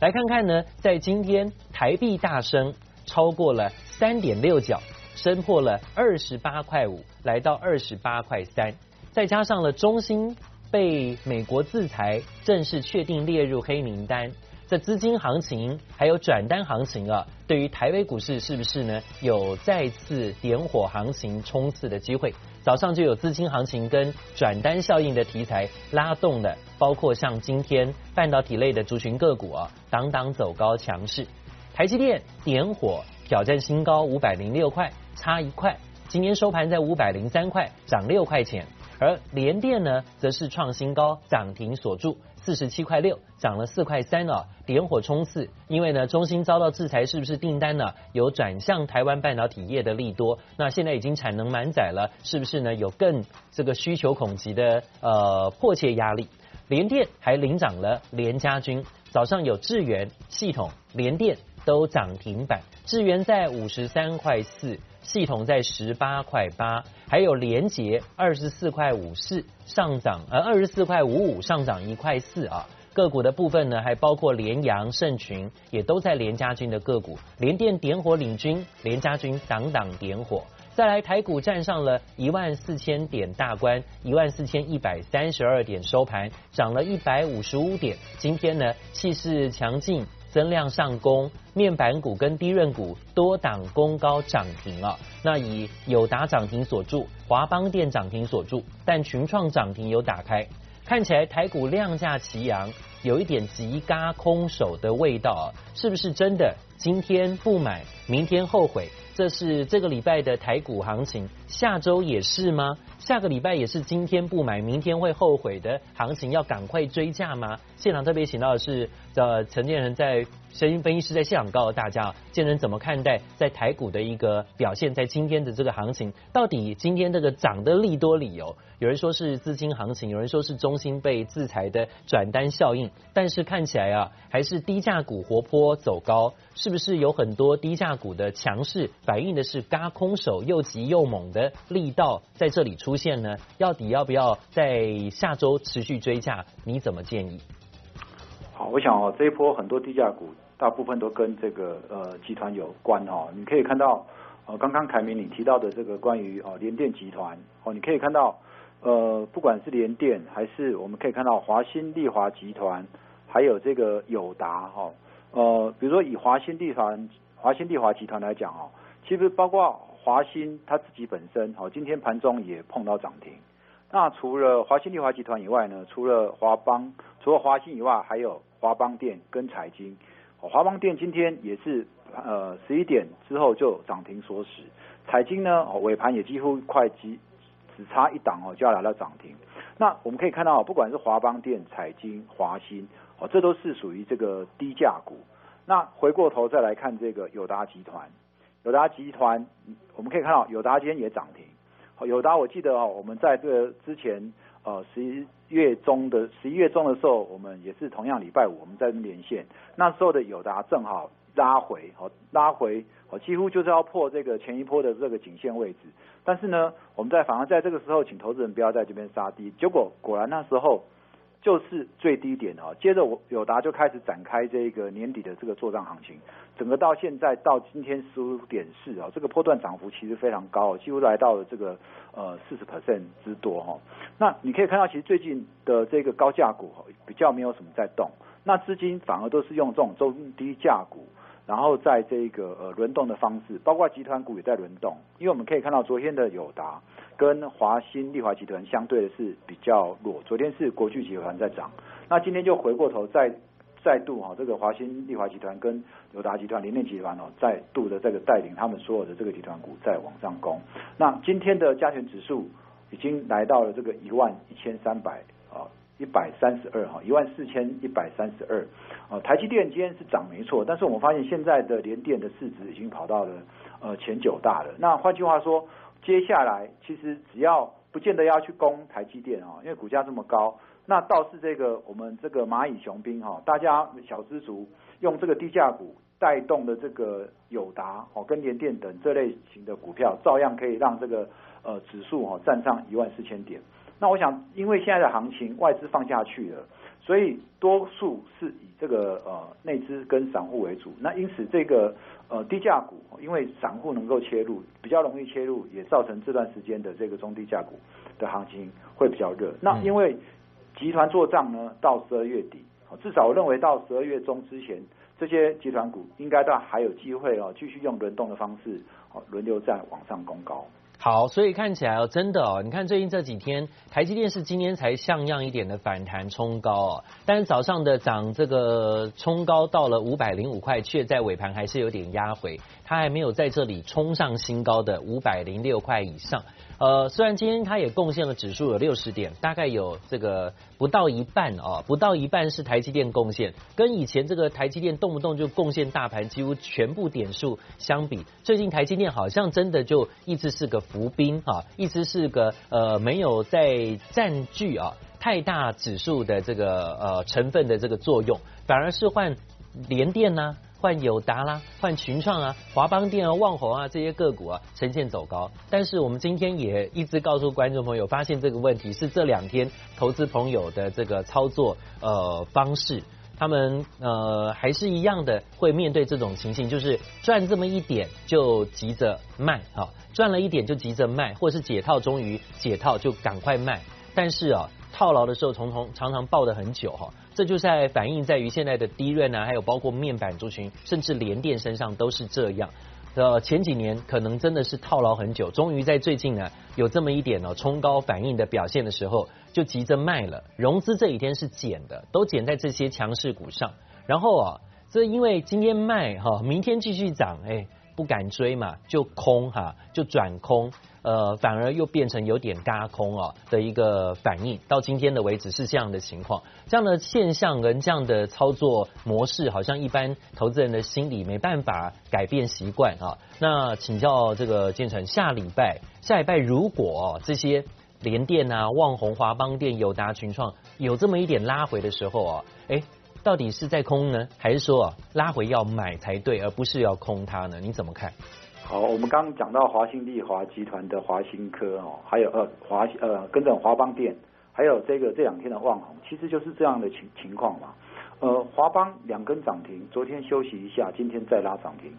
来看看呢，在今天台币大升，超过了三点六角，升破了二十八块五，来到二十八块三，再加上了中兴被美国制裁，正式确定列入黑名单。这资金行情还有转单行情啊，对于台北股市是不是呢，有再次点火行情冲刺的机会？早上就有资金行情跟转单效应的题材拉动的，包括像今天半导体类的族群个股啊，档档走高强势。台积电点火挑战新高五百零六块，差一块，今天收盘在五百零三块，涨六块钱。而联电呢，则是创新高，涨停锁住。四十七块六，涨了四块三啊，点火冲刺。因为呢，中芯遭到制裁，是不是订单呢有转向台湾半导体业的利多？那现在已经产能满载了，是不是呢有更这个需求恐急的呃迫切压力？联电还领涨了，联家军早上有智原系统、联电都涨停板，智源在五十三块四。系统在十八块八，还有联杰二十四块五四上涨，呃二十四块五五上涨一块四啊。个股的部分呢，还包括联阳、盛群，也都在联家军的个股。联电点火领军，联家军档档点火。再来台股站上了一万四千点大关，一万四千一百三十二点收盘，涨了一百五十五点。今天呢，气势强劲。增量上攻，面板股跟低润股多档攻高涨停了。那以友达涨停锁住，华邦电涨停锁住，但群创涨停有打开，看起来台股量价齐扬，有一点急嘎空手的味道啊，是不是真的？今天不买，明天后悔，这是这个礼拜的台股行情，下周也是吗？下个礼拜也是今天不买，明天会后悔的行情，要赶快追价吗？现场特别请到的是呃陈建仁在。声音分析师在现场告诉大家，建仁怎么看待在台股的一个表现？在今天的这个行情，到底今天这个涨的利多理由？有人说是资金行情，有人说是中心被制裁的转单效应，但是看起来啊，还是低价股活泼走高，是不是有很多低价股的强势反映的是嘎空手又急又猛的力道在这里出现呢？到底要不要在下周持续追价？你怎么建议？好，我想哦，这一波很多低价股，大部分都跟这个呃集团有关哦。你可以看到，呃，刚刚凯明你提到的这个关于哦联电集团哦，你可以看到，呃，不管是联电还是我们可以看到华新丽华集团，还有这个友达哈，呃，比如说以华新丽华华新丽华集团来讲哦，其实包括华新它自己本身哦，今天盘中也碰到涨停。那除了华新丽华集团以外呢，除了华邦，除了华新以外，还有。华邦电跟财经，华邦电今天也是呃十一点之后就涨停锁死，彩晶呢尾盘也几乎快几只差一档哦就要来到涨停。那我们可以看到，不管是华邦电、彩晶、华新哦，这都是属于这个低价股。那回过头再来看这个友达集团，友达集团我们可以看到友达今天也涨停。友达我记得哦，我们在这个之前。呃，十一月中的十一月中的时候，我们也是同样礼拜五我们在连线，那时候的友达正好拉回，哦拉回，哦几乎就是要破这个前一波的这个颈线位置，但是呢，我们在反而在这个时候，请投资人不要在这边杀低，结果果然那时候。就是最低点哦，接着我友达就开始展开这个年底的这个作帐行情，整个到现在到今天十五点四哦，这个波段涨幅其实非常高，几乎来到了这个呃四十 percent 之多哈。那你可以看到，其实最近的这个高价股比较没有什么在动，那资金反而都是用这种中低价股。然后在这个呃轮动的方式，包括集团股也在轮动，因为我们可以看到昨天的友达跟华新丽华集团相对的是比较弱，昨天是国巨集团在涨，那今天就回过头再再度哈、哦，这个华新丽华集团跟友达集团、联电集团哦，再度的这个带领他们所有的这个集团股在往上攻，那今天的加权指数已经来到了这个一万一千三百。一百三十二哈，一万四千一百三十二，呃，台积电今天是涨没错，但是我们发现现在的联电的市值已经跑到了呃前九大了。那换句话说，接下来其实只要不见得要去攻台积电啊，因为股价这么高，那倒是这个我们这个蚂蚁雄兵哈，大家小资族用这个低价股带动的这个友达哦跟联电等这类型的股票，照样可以让这个呃指数哦站上一万四千点。那我想，因为现在的行情外资放下去了，所以多数是以这个呃内资跟散户为主。那因此这个呃低价股，因为散户能够切入，比较容易切入，也造成这段时间的这个中低价股的行情会比较热。那因为集团做账呢，到十二月底，至少我认为到十二月中之前，这些集团股应该都还有机会哦，继续用轮动的方式哦轮流在往上攻高。好，所以看起来哦，真的哦，你看最近这几天，台积电是今天才像样一点的反弹冲高哦，但是早上的涨这个冲高到了五百零五块，却在尾盘还是有点压回，它还没有在这里冲上新高的五百零六块以上。呃，虽然今天它也贡献了指数有六十点，大概有这个不到一半哦，不到一半是台积电贡献，跟以前这个台积电动不动就贡献大盘几乎全部点数相比，最近台积电好像真的就一直是个浮兵啊，一直是个呃没有在占据啊太大指数的这个呃成分的这个作用，反而是换联电呢、换友达啦，换群创啊，华邦电啊，旺宏啊这些个股啊呈现走高，但是我们今天也一直告诉观众朋友，发现这个问题是这两天投资朋友的这个操作呃方式，他们呃还是一样的会面对这种情形，就是赚这么一点就急着卖啊，赚了一点就急着卖，或是解套终于解套就赶快卖，但是啊。套牢的时候，从从常常抱得很久哈，这就在反映在于现在的低润啊，还有包括面板族群，甚至连电身上都是这样。呃，前几年可能真的是套牢很久，终于在最近呢有这么一点呢冲高反应的表现的时候，就急着卖了。融资这几天是减的，都减在这些强势股上。然后啊，这因为今天卖哈，明天继续涨，哎，不敢追嘛，就空哈，就转空。呃，反而又变成有点嘎空啊的一个反应，到今天的为止是这样的情况，这样的现象跟这样的操作模式，好像一般投资人的心理没办法改变习惯啊。那请教这个建成，下礼拜下礼拜如果这些联电啊、旺宏、华邦电、友达、群创有这么一点拉回的时候啊，哎，到底是在空呢，还是说拉回要买才对，而不是要空它呢？你怎么看？好，我们刚刚讲到华兴利华集团的华新科哦，还有呃华呃跟着华邦电，还有这个这两天的旺宏，其实就是这样的情情况嘛。呃，华邦两根涨停，昨天休息一下，今天再拉涨停。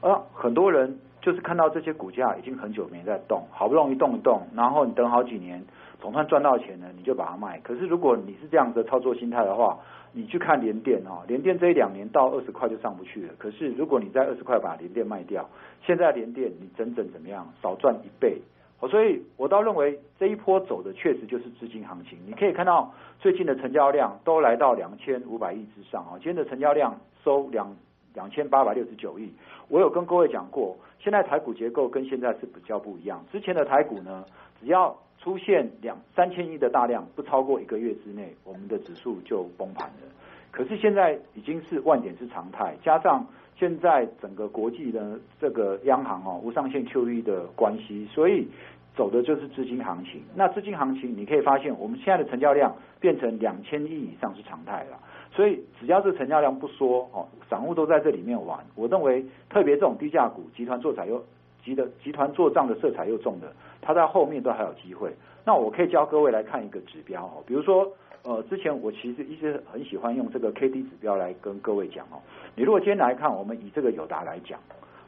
呃，很多人就是看到这些股价已经很久没在动，好不容易动一动，然后你等好几年，总算赚到钱了，你就把它卖。可是如果你是这样的操作心态的话，你去看联电哦，联电这一两年到二十块就上不去了。可是如果你在二十块把联电卖掉，现在联电你整整怎么样少赚一倍？所以我倒认为这一波走的确实就是资金行情。你可以看到最近的成交量都来到两千五百亿之上啊，今天的成交量收两两千八百六十九亿。我有跟各位讲过，现在台股结构跟现在是比较不一样。之前的台股呢，只要出现两三千亿的大量，不超过一个月之内，我们的指数就崩盘了。可是现在已经是万点是常态，加上现在整个国际的这个央行哦无上限 QE 的关系，所以走的就是资金行情。那资金行情，你可以发现我们现在的成交量变成两千亿以上是常态了。所以只要是成交量不缩哦，散户都在这里面玩。我认为特别这种低价股，集团做彩又集的集团做账的色彩又重的。它在后面都还有机会，那我可以教各位来看一个指标哦，比如说，呃，之前我其实一直很喜欢用这个 K D 指标来跟各位讲哦。你如果今天来看，我们以这个友达来讲，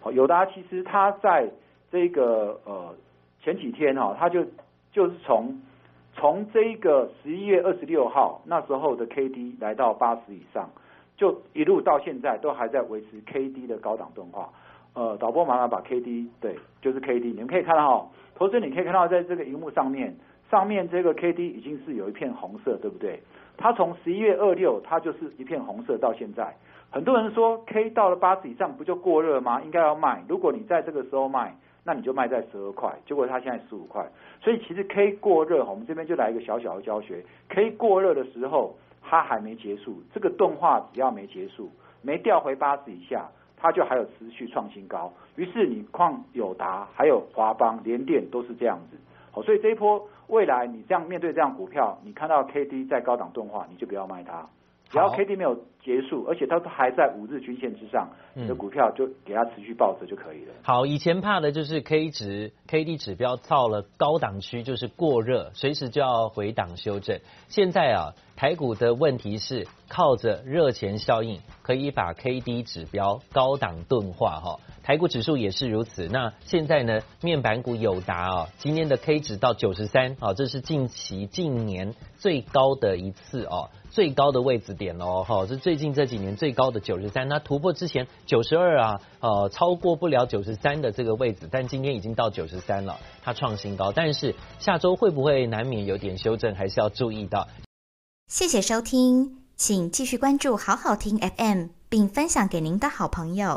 好，友达其实它在这个呃前几天哈，它就就是从从这个十一月二十六号那时候的 K D 来到八十以上，就一路到现在都还在维持 K D 的高档钝化。呃，导播麻烦把 K D 对，就是 K D，你们可以看到哈。投资你可以看到，在这个荧幕上面，上面这个 K D 已经是有一片红色，对不对？它从十一月二六，它就是一片红色到现在。很多人说 K 到了八十以上不就过热吗？应该要卖。如果你在这个时候卖，那你就卖在十二块。结果它现在十五块，所以其实 K 过热，我们这边就来一个小小的教学。K 过热的时候，它还没结束，这个钝化只要没结束，没掉回八十以下。它就还有持续创新高，于是你况友达还有华邦联电都是这样子，好，所以这一波未来你这样面对这样股票，你看到 K D 在高档钝化，你就不要卖它。只要 K D 没有结束，而且它都还在五日均线之上，你的股票就给它持续抱着就可以了。好，以前怕的就是 K 值 K D 指标到了高档区就是过热，随时就要回档修正。现在啊，台股的问题是靠着热钱效应，可以把 K D 指标高档钝化哈。台股指数也是如此。那现在呢，面板股友达啊，今天的 K 值到九十三啊，这是近期近年最高的一次哦。最高的位置点喽，哈，是最近这几年最高的九十三，那突破之前九十二啊，呃，超过不了九十三的这个位置，但今天已经到九十三了，它创新高，但是下周会不会难免有点修正，还是要注意到。谢谢收听，请继续关注好好听 FM，并分享给您的好朋友。